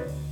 Bye.